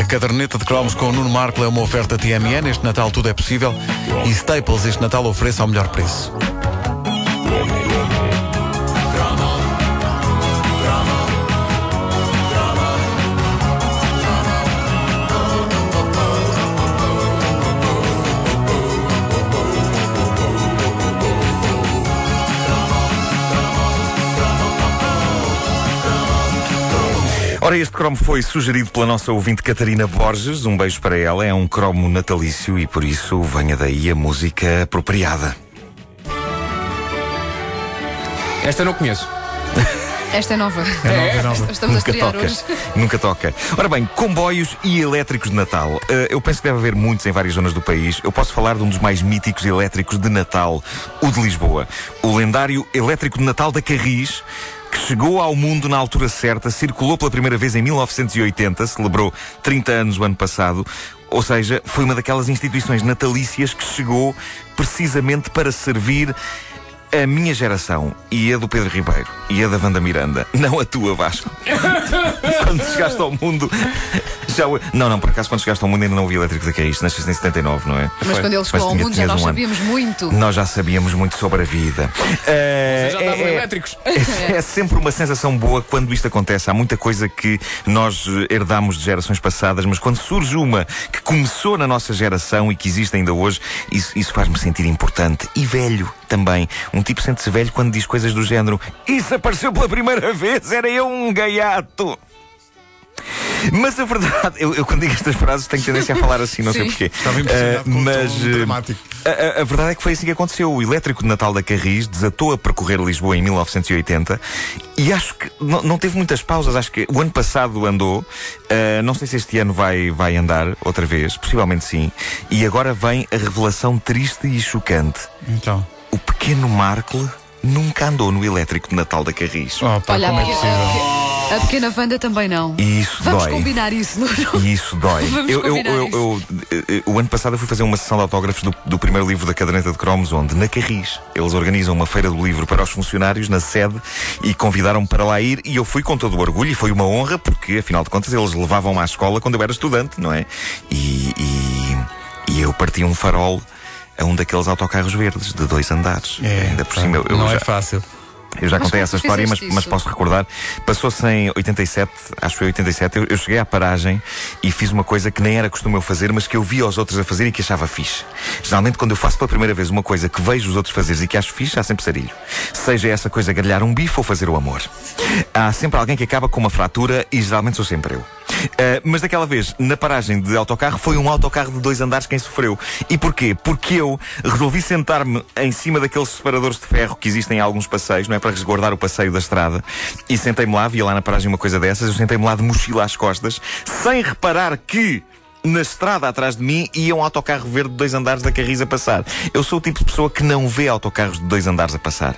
A caderneta de cromos com o Nuno Marco é uma oferta TMN. Este Natal tudo é possível. E Staples este Natal oferece ao melhor preço. Ora, este cromo foi sugerido pela nossa ouvinte Catarina Borges. Um beijo para ela. É um cromo natalício e por isso venha daí a música apropriada. Esta eu não conheço. Esta é nova. É nova, é nova. Estamos a Nunca estrear toca. hoje. Nunca toca. Ora bem, comboios e elétricos de Natal. Eh, eu penso que deve haver muitos em várias zonas do país. Eu posso falar de um dos mais míticos elétricos de Natal, o de Lisboa. O lendário elétrico de Natal da Carris. Que chegou ao mundo na altura certa, circulou pela primeira vez em 1980, celebrou 30 anos o ano passado. Ou seja, foi uma daquelas instituições natalícias que chegou precisamente para servir a minha geração e a do Pedro Ribeiro e a da Wanda Miranda, não a tua, Vasco. quando chegaste ao mundo. Já, o- não, não, por acaso, quando chegaste ao mundo ainda não ouvi elétrico da Carris, nasceste em 79, não é? Mas quando ele chegou ao tinha- mundo já nós um ano. sabíamos muito. Nós já sabíamos muito sobre a vida. Eh, Vocês já estavam é- é- elétricos. é, é sempre uma sensação boa quando isto acontece. Há muita coisa que nós herdamos de gerações passadas, mas quando surge uma que começou na nossa geração e que existe ainda hoje, isso, isso faz-me sentir importante. E velho também. Um tipo sente-se velho quando diz coisas do género: Isso apareceu pela primeira vez, era eu um gaiato. Mas a verdade, eu, eu quando digo estas frases tenho tendência a falar assim, não sei porquê. Estava impressionado o mas eh, dramático. a, a- a verdade é que foi assim que aconteceu. O elétrico de Natal da Carris desatou a percorrer Lisboa em 1980 e acho que não, não teve muitas pausas. Acho que o ano passado andou. Ah, não sei se este ano vai, vai andar outra vez. Possivelmente sim. E agora vem a revelação triste e chocante. Então. O pequeno Markle nunca andou no elétrico de Natal da Carris. Oh, pá, Olha, a como é possível? A pequena- Wanda também não. E isso Vamos dói. combinar isso, Nuno. E isso dói. Vamos eu, eu, combinar eu- isso. eu- o ano passado eu fui fazer uma sessão de autógrafos do, do primeiro livro da caderneta de cromos, onde, na Carris, eles organizam uma feira do livro para os funcionários na sede e convidaram-me para lá ir e eu fui com todo o orgulho e foi uma honra porque, afinal de contas, eles levavam-me à escola quando eu era estudante, não é? E, e, e eu parti um farol a um daqueles autocarros verdes de dois andares. Ainda por cima, eu, eu não já, é fácil. Eu já Mas contei essa história, mas, mas posso recordar. Passou-se em 87, acho que foi 87. Eu, eu cheguei à paragem e fiz uma coisa que nem era costume eu fazer, mas que eu via os outros a fazer e que achava fixe. Geralmente, quando eu faço pela primeira vez uma coisa que vejo os outros fazer e que acho fixe, há sempre sarilho. Seja essa coisa grelhar um bife ou fazer o amor. Há sempre alguém que acaba com uma fratura e geralmente sou sempre eu. Ah, mas daquela vez, na paragem de autocarro, foi um autocarro de dois andares quem sofreu. E porquê? Porque eu resolvi sentar-me em cima daqueles separadores de ferro que existem em alguns passeios, não é? Para resguardar o passeio da estrada. E sentei-me lá, via lá na paragem uma coisa dessas, eu sentei-me lá de mochila às costas, sem reparar que. Na estrada atrás de mim ia um autocarro verde de dois andares da Carris a passar. Eu sou o tipo de pessoa que não vê autocarros de dois andares a passar.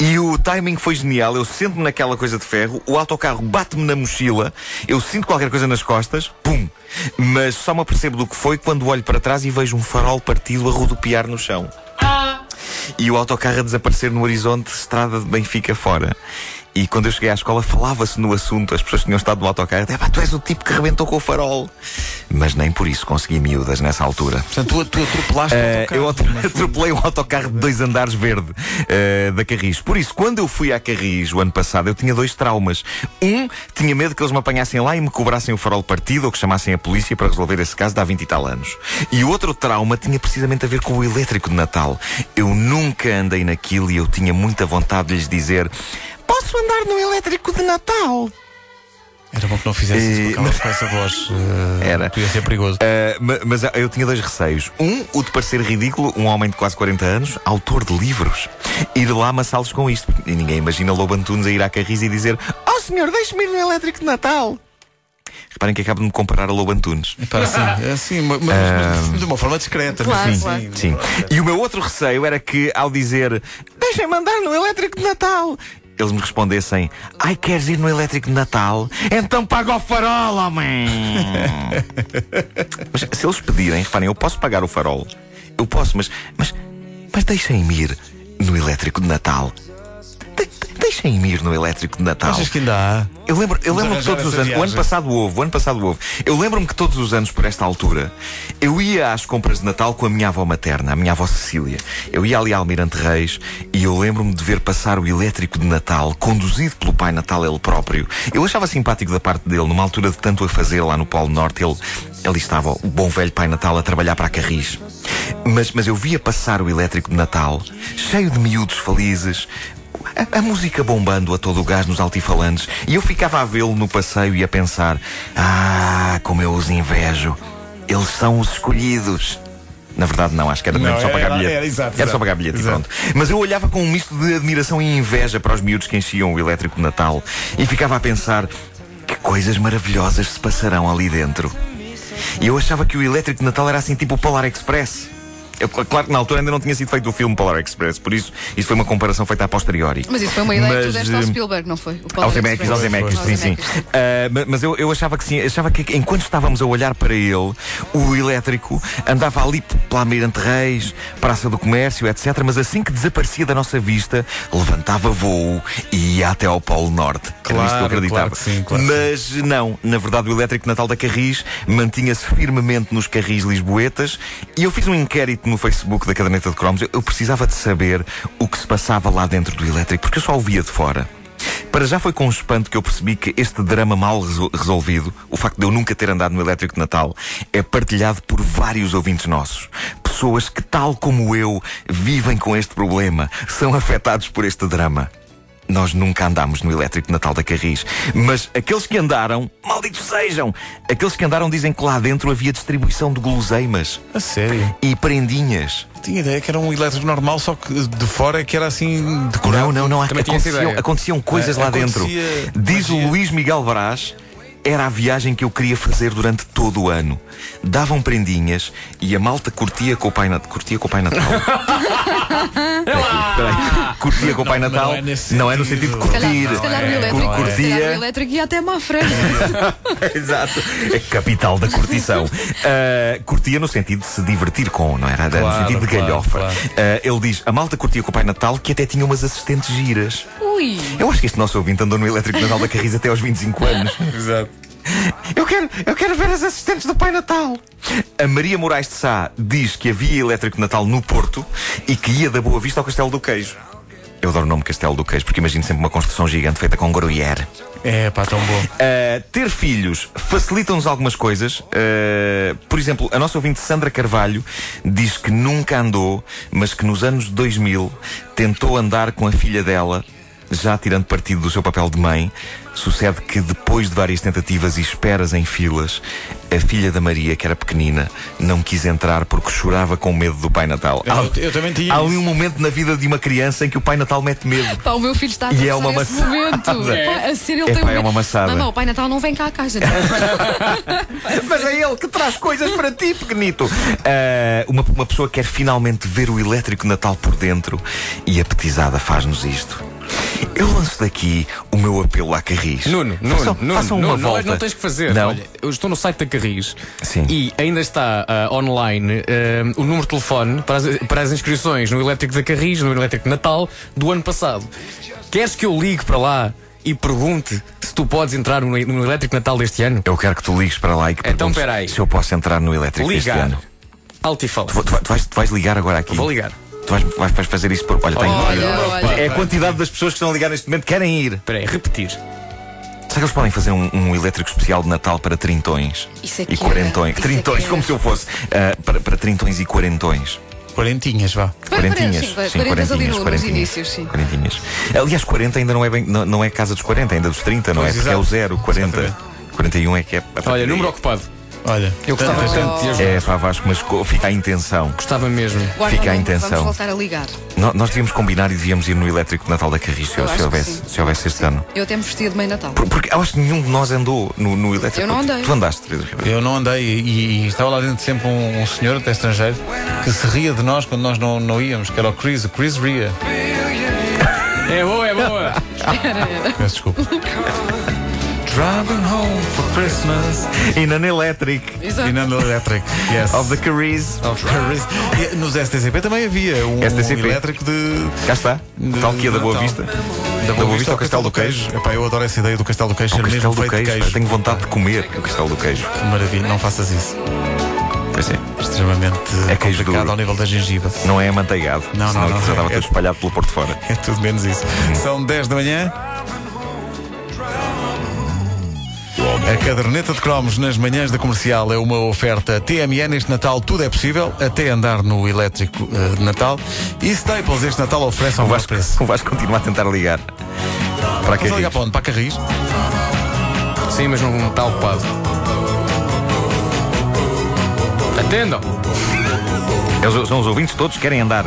E o timing foi genial. Eu sento-me naquela coisa de ferro, o autocarro bate-me na mochila, eu sinto qualquer coisa nas costas, pum! Mas só me apercebo do que foi quando olho para trás e vejo um farol partido a rodopiar no chão. E o autocarro a desaparecer no horizonte, estrada de Benfica fora. E quando eu cheguei à escola falava-se no assunto, as pessoas tinham estado no autocarro, "É pá, tu és o tipo que rebentou com o farol. Mas nem por isso consegui miúdas nessa altura. Portanto, tu, tu atropelaste o Eh, autocarro, eu atro- atropelei um autocarro de dois andares verde eh, da Carris. Por isso, quando eu fui à Carris o ano passado, eu tinha dois traumas. Um, tinha medo que eles me apanhassem lá e me cobrassem o farol partido ou que chamassem a polícia para resolver esse caso de há 20 e tal anos. E o outro trauma tinha precisamente a ver com o elétrico de Natal. Eu nunca andei naquilo e eu tinha muita vontade de lhes dizer: Posso andar no elétrico de Natal? Era bom que não fizesse isso Eh, com aquela- com essa voz. eh, Era. Podia ser perigoso. Uh, ma- mas eu tinha dois receios. Um, o de parecer ridículo, um homem de quase 40 anos, autor de livros, ir lá amassá-los com isto. E ninguém imagina Lobo Antunes a ir à Carris e dizer: Oh senhor, deixe-me ir no elétrico de Natal. Reparem que acabo de me comparar a Lobo Antunes. Epá, assim, assim, mas, mas- mas de uma forma discreta. Claro, sim, claro. sim. Sim. E o meu outro receio era que, ao dizer deixem-me andar no elétrico de Natal, eles me respondessem: Ai, queres ir no elétrico de Natal? Então paga o farol, homem! mas se eles pedirem, reparem, eu posso pagar o farol. Eu posso, mas. Mas, mas deixem-me ir no elétrico de Natal. De- de- deixem-me ir no elétrico de Natal. Achas que ainda há? Eu lembro, eu lembro que todos os anos, o ano passado houve, o ano passado houve. Eu lembro-me que todos os anos, por esta altura, eu ia às compras de Natal com a minha avó materna, a minha avó Cecília. Eu ia ali a Almirante Reis e eu lembro-me de ver passar o elétrico de Natal, conduzido pelo Pai Natal ele próprio. Eu achava simpático da parte dele, numa altura de tanto a fazer lá no Polo Norte, ele, ali estava o bom velho Pai Natal a trabalhar para a Carris. Mas, mas eu via passar o elétrico de Natal, cheio de miúdos felizes, a, a música bombando a todo o gás nos altifalantes e eu ficava a vê-lo no passeio e a pensar: Ah, como eu os invejo. Eles são os escolhidos. Na verdade, não, acho que era Não, mesmo só pagar era- bilhete. era, exato, Era só exato. pagar bilhete Exato. pronto. Mas eu olhava com um misto de admiração e inveja para os miúdos que enchiam o elétrico de Natal e ficava a pensar: que coisas maravilhosas se passarão ali dentro. E eu achava que o elétrico de Natal era assim tipo o Polar Express. Eu, claro que na altura ainda não tinha sido feito o filme Polar Express, por isso isso foi uma comparação feita a posteriori. Mas isso foi uma ideia que tu Mas, deste ao eh, Spielberg, não foi? O Polar Aos Zemeckis, aos Zemeckis, sim, sim. Ma- mas eu, eu achava que sim, achava que enquanto estávamos a olhar para ele, o elétrico andava ali pela Almirante Reis, Praça do Comércio, etc. Mas assim que desaparecia da nossa vista, levantava voo e ia até ao Polo Norte. Era isto que eu Claro, acreditava. claro que sim, claro mas não, na verdade, o elétrico Natal da Carris mantinha-se firmemente nos carris lisboetas e eu fiz um inquérito no Facebook da Caderneta de Cromos. Eu, eu precisava de saber o que se passava lá dentro do elétrico, porque eu só o via de fora. Para já foi com espanto que eu percebi que este drama mal resol- resolvido, o facto de eu nunca ter andado no elétrico de Natal, é partilhado por vários ouvintes nossos. Pessoas que, tal como eu, vivem com este problema, são afetados por este drama. Nós nunca andámos no elétrico de Natal da Carris. Mas aqueles que andaram, malditos sejam! Aqueles que andaram dizem que lá dentro havia distribuição de guloseimas A sério? e prendinhas. Tinha ideia que era um elétrico normal, só que de fora é que era assim decorado. Não, não, não. Aconteciam, aconteciam coisas É, lá dentro. acontecia Diz o. Luís Miguel Brás. Era a viagem que eu queria fazer durante todo o ano. Davam prendinhas e a malta curtia com o Pai Natal. Curtia com o Pai Natal. Peraí. Curtia com o Pai Natal. não é nesse Não é no sentido. de Se calhar, curtir. se calhar o é, elétrico, Cur- se calhar o curtia. elétrico ia até à frente. Exato. É capital da curtição. Ah, curtia no sentido de se divertir com, não era? no Claro, sentido de claro, galhofa. claro. Ah, ele diz: a malta curtia com o Pai Natal que até tinha umas assistentes giras. Ui! Eu acho que este nosso ouvinte andou no elétrico Natal da Carris até aos 25 anos. Exato. Eu quero, eu quero ver as assistentes do Pai Natal. A Maria Moraes de Sá diz que havia elétrico de Natal no Porto e que ia da Boa Vista ao Castelo do Queijo. Eu adoro o nome Castelo do Queijo porque imagino sempre uma construção gigante feita com gruyère. É, pá, tão bom. Uh, ter filhos facilita-nos algumas coisas. Uh, por exemplo, a nossa ouvinte Sandra Carvalho diz que nunca andou, mas que nos anos 2000 tentou andar com a filha dela, já tirando partido do seu papel de mãe. Sucede que depois de várias tentativas e esperas em filas, a filha da Maria, que era pequenina, não quis entrar porque chorava com medo do Pai Natal. Eu- Há- eu também tinha Há ali um momento na vida de uma criança em que o Pai Natal mete medo. Pá, o meu filho está a E é uma esse maçada. momento. Pá, a sério, ele É tem pá, um é uma maçada. Mamãe, o Pai Natal não vem cá à caixa. Mas é ele que traz coisas para ti, pequenito. Ah, uma, uma pessoa quer finalmente ver o elétrico Natal por dentro e a petizada faz-nos isto. Eu lanço daqui o meu apelo à Carris. Nuno, Nuno, façam, Nuno, façam uma Nuno, não, é- volta. não tens que fazer. Não. Olha, eu estou no site da Carris Sim. e ainda está ah, online ah, o número de telefone para as, para as inscrições no Elétrico da Carris, no Elétrico de Natal do ano passado. Queres que eu ligue para lá e pergunte se tu podes entrar no, no Elétrico Natal deste ano? Eu quero que tu ligues para lá e que Então, perguntes peraí. se eu posso entrar no elétrico este Ligar. ano. Alto fala. Tu, tu- tu vais, tu vais ligar agora aqui. Vou ligar. Tu vais, vais- vais fazer isso por. Olha, tenho- Olha, olha. É a quantidade das pessoas que estão a ligar neste momento que querem ir. Espera aí, repetir. Será que eles podem fazer um, um elétrico especial de Natal para trintões Isso é e que quarentões? era. É Trintões, como era. se eu fosse. ah, para, para trintões e quarentões. Quarentinhas, vá. Quarentinhas. Sim, ali no- inícios, sim. Quarentinhas. Aliás, 40 ainda não é, bem, não, não é casa dos 40, ainda dos 30, não Pois, é? Porque é o exato. 0, 40. Exatamente. 41 é que é. Olha, número ocupado. Olha. Eu gostava Tanto- tanto de ajudar. É, pá, Vasco, mas fica a intenção. Gostava mesmo. Guarda Fica número, intenção. Vamos voltar a ligar. No- Nós devíamos combinar e devíamos ir no elétrico de Natal da Carris se, houvesse, se houvesse este ano. Eu até me vestia de mãe Natal. Por- Porque eu acho que nenhum de nós andou no, no elétrico. Eu não andei. Tu andaste, Pedro Ribeiro. Eu não andei e, e estava lá dentro sempre um, um senhor, até estrangeiro, que se ria de nós quando nós não, não íamos, que era o Chris, o Chris ria. É boa, é boa. Peço desculpa. Driving home for Christmas. In an electric Exato. E Nando Electric. Yes. of the Caris. Of Paris. E Nos STCP também havia um STCP. elétrico de. Cá está. de Tal que ia da Boa. Vista. Da Boa Vista ao Castelo do Queijo. Epá, eu adoro essa ideia do Castelo do Queijo O ser Castelo do Queijo. queijo. Tenho vontade de comer o Castelo do Queijo. Que Maravilha, não faças isso. Pois é. Extremamente É queijo complicado duro. ao nível da gengiva. Não é amanteigado. Não, não, não. Já estava É- tudo espalhado pelo Porto fora. É tudo menos isso. São 10 da manhã. A caderneta de cromos nas manhãs da comercial é uma oferta TMN. Este Natal tudo é possível, até andar no elétrico eh, de Natal. E Staples este Natal oferece O um Vasco, preço. o Vasco continua a tentar ligar. Para Posso ligar Carris. para onde? Para Carris? Sim, mas não está ocupado. Atendam! Eles são os ouvintes todos que querem andar.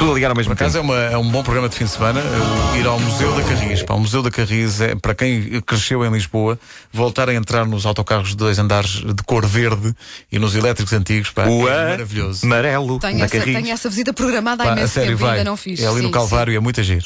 Tudo a ligar ao mesmo Por acaso tempo. é, uma- é um bom programa de fim de semana eh, ir ao Museu da Carris. Para o Museu da Carris é para quem cresceu em Lisboa voltar a entrar nos autocarros de dois andares de cor verde e nos elétricos antigos. Pá, O é maravilhoso. amarelo Tenho da essa, Carris. tenho essa visita programada há Pá, a imenso sério, tempo e vai. ainda não fiz. É ali no Sim, Calvário e é muito giro.